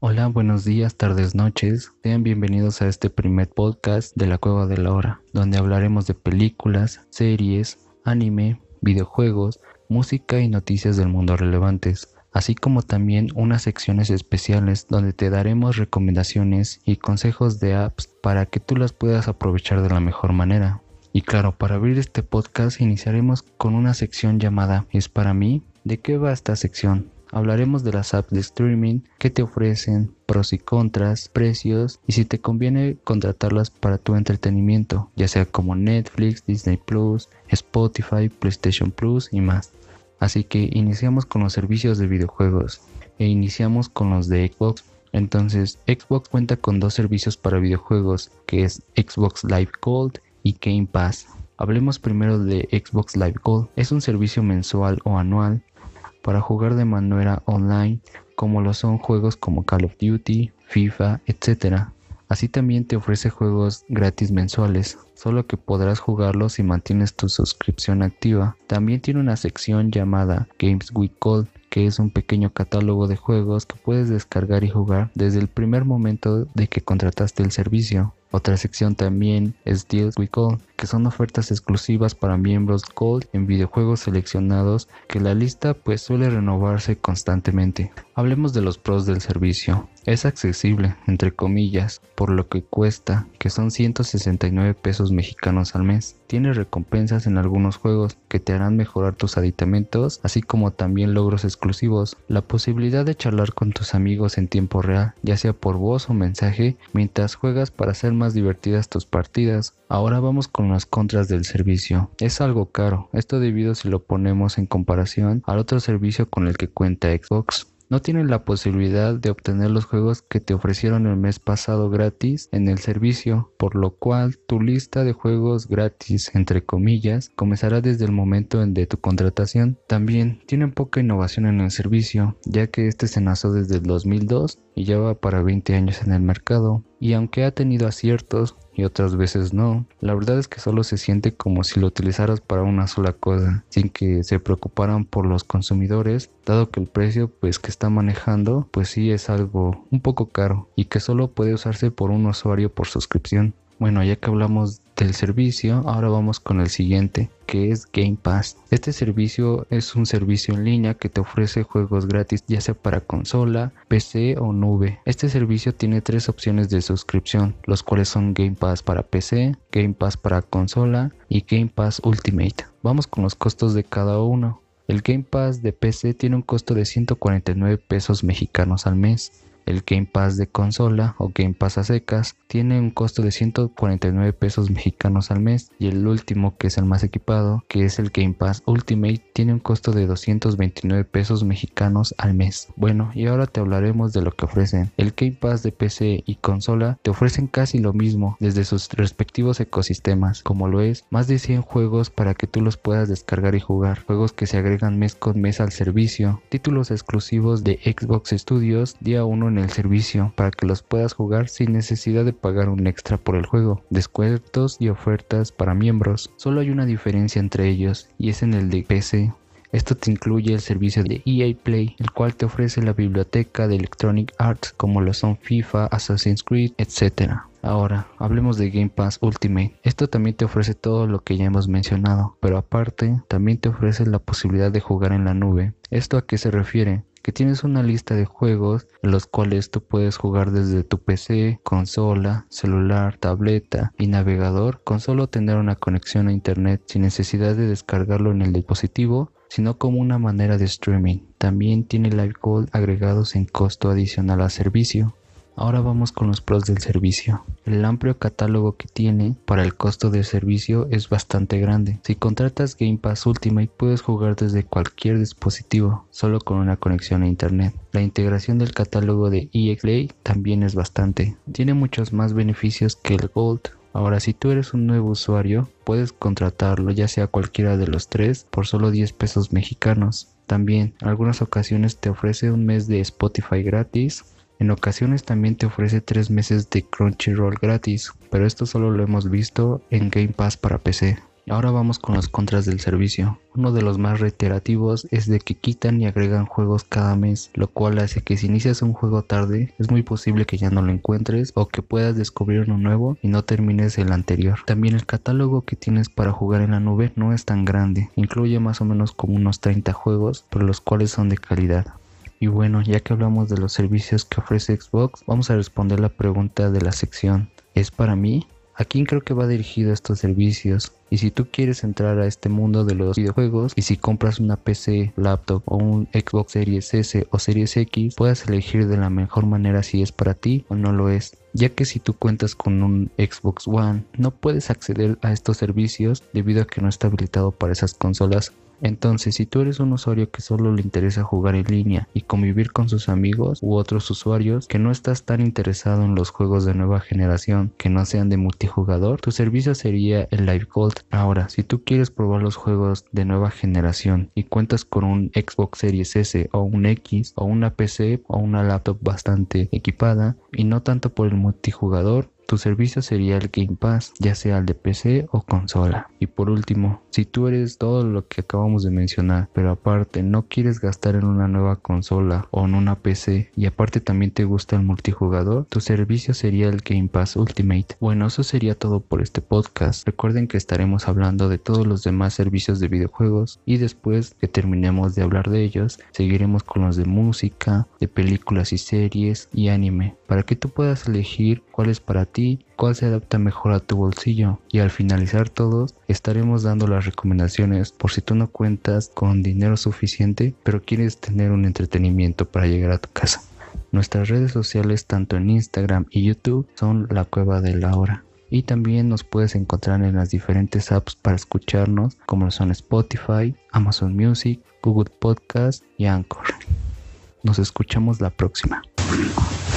Hola, buenos días, tardes, noches. Sean bienvenidos a este primer podcast de la Cueva de la Hora, donde hablaremos de películas, series, anime, videojuegos, música y noticias del mundo relevantes, así como también unas secciones especiales donde te daremos recomendaciones y consejos de apps para que tú las puedas aprovechar de la mejor manera. Y claro, para abrir este podcast iniciaremos con una sección llamada Es para mí. ¿De qué va esta sección? Hablaremos de las apps de streaming, qué te ofrecen, pros y contras, precios y si te conviene contratarlas para tu entretenimiento, ya sea como Netflix, Disney Plus, Spotify, PlayStation Plus y más. Así que iniciamos con los servicios de videojuegos e iniciamos con los de Xbox. Entonces, Xbox cuenta con dos servicios para videojuegos, que es Xbox Live Gold y Game Pass. Hablemos primero de Xbox Live Gold. Es un servicio mensual o anual para jugar de manera online como lo son juegos como Call of Duty, FIFA, etc. Así también te ofrece juegos gratis mensuales, solo que podrás jugarlos si mantienes tu suscripción activa. También tiene una sección llamada Games with Gold, que es un pequeño catálogo de juegos que puedes descargar y jugar desde el primer momento de que contrataste el servicio. Otra sección también es Deals with Gold, que son ofertas exclusivas para miembros Gold en videojuegos seleccionados que la lista pues suele renovarse constantemente. Hablemos de los pros del servicio. Es accesible, entre comillas, por lo que cuesta, que son 169 pesos mexicanos al mes. Tiene recompensas en algunos juegos que te harán mejorar tus aditamentos, así como también logros exclusivos. La posibilidad de charlar con tus amigos en tiempo real, ya sea por voz o mensaje, mientras juegas para hacer más divertidas tus partidas. Ahora vamos con las contras del servicio. Es algo caro, esto debido si lo ponemos en comparación al otro servicio con el que cuenta Xbox no tienen la posibilidad de obtener los juegos que te ofrecieron el mes pasado gratis en el servicio, por lo cual tu lista de juegos gratis, entre comillas, comenzará desde el momento de tu contratación. También tienen poca innovación en el servicio, ya que este se nació desde el 2002 y lleva para 20 años en el mercado. Y aunque ha tenido aciertos, y otras veces no. La verdad es que solo se siente como si lo utilizaras para una sola cosa, sin que se preocuparan por los consumidores, dado que el precio pues que está manejando pues sí es algo un poco caro y que solo puede usarse por un usuario por suscripción. Bueno, ya que hablamos del servicio, ahora vamos con el siguiente, que es Game Pass. Este servicio es un servicio en línea que te ofrece juegos gratis ya sea para consola, PC o nube. Este servicio tiene tres opciones de suscripción, los cuales son Game Pass para PC, Game Pass para consola y Game Pass Ultimate. Vamos con los costos de cada uno. El Game Pass de PC tiene un costo de 149 pesos mexicanos al mes el Game Pass de consola o Game Pass a secas tiene un costo de 149 pesos mexicanos al mes y el último que es el más equipado que es el Game Pass Ultimate tiene un costo de 229 pesos mexicanos al mes. Bueno y ahora te hablaremos de lo que ofrecen. El Game Pass de PC y consola te ofrecen casi lo mismo desde sus respectivos ecosistemas como lo es más de 100 juegos para que tú los puedas descargar y jugar, juegos que se agregan mes con mes al servicio, títulos exclusivos de Xbox Studios día 1 en el servicio para que los puedas jugar sin necesidad de pagar un extra por el juego, descuentos y ofertas para miembros. Solo hay una diferencia entre ellos y es en el de PC. Esto te incluye el servicio de EA Play, el cual te ofrece la biblioteca de Electronic Arts como lo son FIFA, Assassin's Creed, etc. Ahora, hablemos de Game Pass Ultimate. Esto también te ofrece todo lo que ya hemos mencionado, pero aparte también te ofrece la posibilidad de jugar en la nube. ¿Esto a qué se refiere? Que tienes una lista de juegos en los cuales tú puedes jugar desde tu PC, consola, celular, tableta y navegador con solo tener una conexión a internet sin necesidad de descargarlo en el dispositivo sino como una manera de streaming. También tiene live gold agregados en costo adicional al servicio. Ahora vamos con los pros del servicio. El amplio catálogo que tiene para el costo del servicio es bastante grande. Si contratas Game Pass Ultimate puedes jugar desde cualquier dispositivo, solo con una conexión a internet. La integración del catálogo de EA Play también es bastante. Tiene muchos más beneficios que el Gold. Ahora, si tú eres un nuevo usuario, puedes contratarlo ya sea cualquiera de los tres por solo 10 pesos mexicanos. También, algunas ocasiones te ofrece un mes de Spotify gratis en ocasiones también te ofrece 3 meses de Crunchyroll gratis, pero esto solo lo hemos visto en Game Pass para PC. Ahora vamos con los contras del servicio. Uno de los más reiterativos es de que quitan y agregan juegos cada mes, lo cual hace que si inicias un juego tarde es muy posible que ya no lo encuentres o que puedas descubrir uno nuevo y no termines el anterior. También el catálogo que tienes para jugar en la nube no es tan grande, incluye más o menos como unos 30 juegos, pero los cuales son de calidad. Y bueno, ya que hablamos de los servicios que ofrece Xbox, vamos a responder la pregunta de la sección. ¿Es para mí? ¿A quién creo que va dirigido estos servicios? Y si tú quieres entrar a este mundo de los videojuegos y si compras una PC, laptop o un Xbox Series S o Series X, puedas elegir de la mejor manera si es para ti o no lo es. Ya que si tú cuentas con un Xbox One, no puedes acceder a estos servicios debido a que no está habilitado para esas consolas entonces, si tú eres un usuario que solo le interesa jugar en línea y convivir con sus amigos u otros usuarios, que no estás tan interesado en los juegos de nueva generación que no sean de multijugador, tu servicio sería el Live Gold. Ahora, si tú quieres probar los juegos de nueva generación y cuentas con un Xbox Series S o un X o una PC o una laptop bastante equipada y no tanto por el multijugador, tu servicio sería el Game Pass, ya sea el de PC o consola. Y por último, si tú eres todo lo que acabamos de mencionar, pero aparte no quieres gastar en una nueva consola o en una PC y aparte también te gusta el multijugador, tu servicio sería el Game Pass Ultimate. Bueno, eso sería todo por este podcast. Recuerden que estaremos hablando de todos los demás servicios de videojuegos y después que terminemos de hablar de ellos, seguiremos con los de música, de películas y series y anime, para que tú puedas elegir cuál es para ti cuál se adapta mejor a tu bolsillo y al finalizar todos estaremos dando las recomendaciones por si tú no cuentas con dinero suficiente pero quieres tener un entretenimiento para llegar a tu casa. Nuestras redes sociales tanto en Instagram y YouTube son la cueva de la hora. Y también nos puedes encontrar en las diferentes apps para escucharnos como son Spotify, Amazon Music, Google Podcast y Anchor. Nos escuchamos la próxima.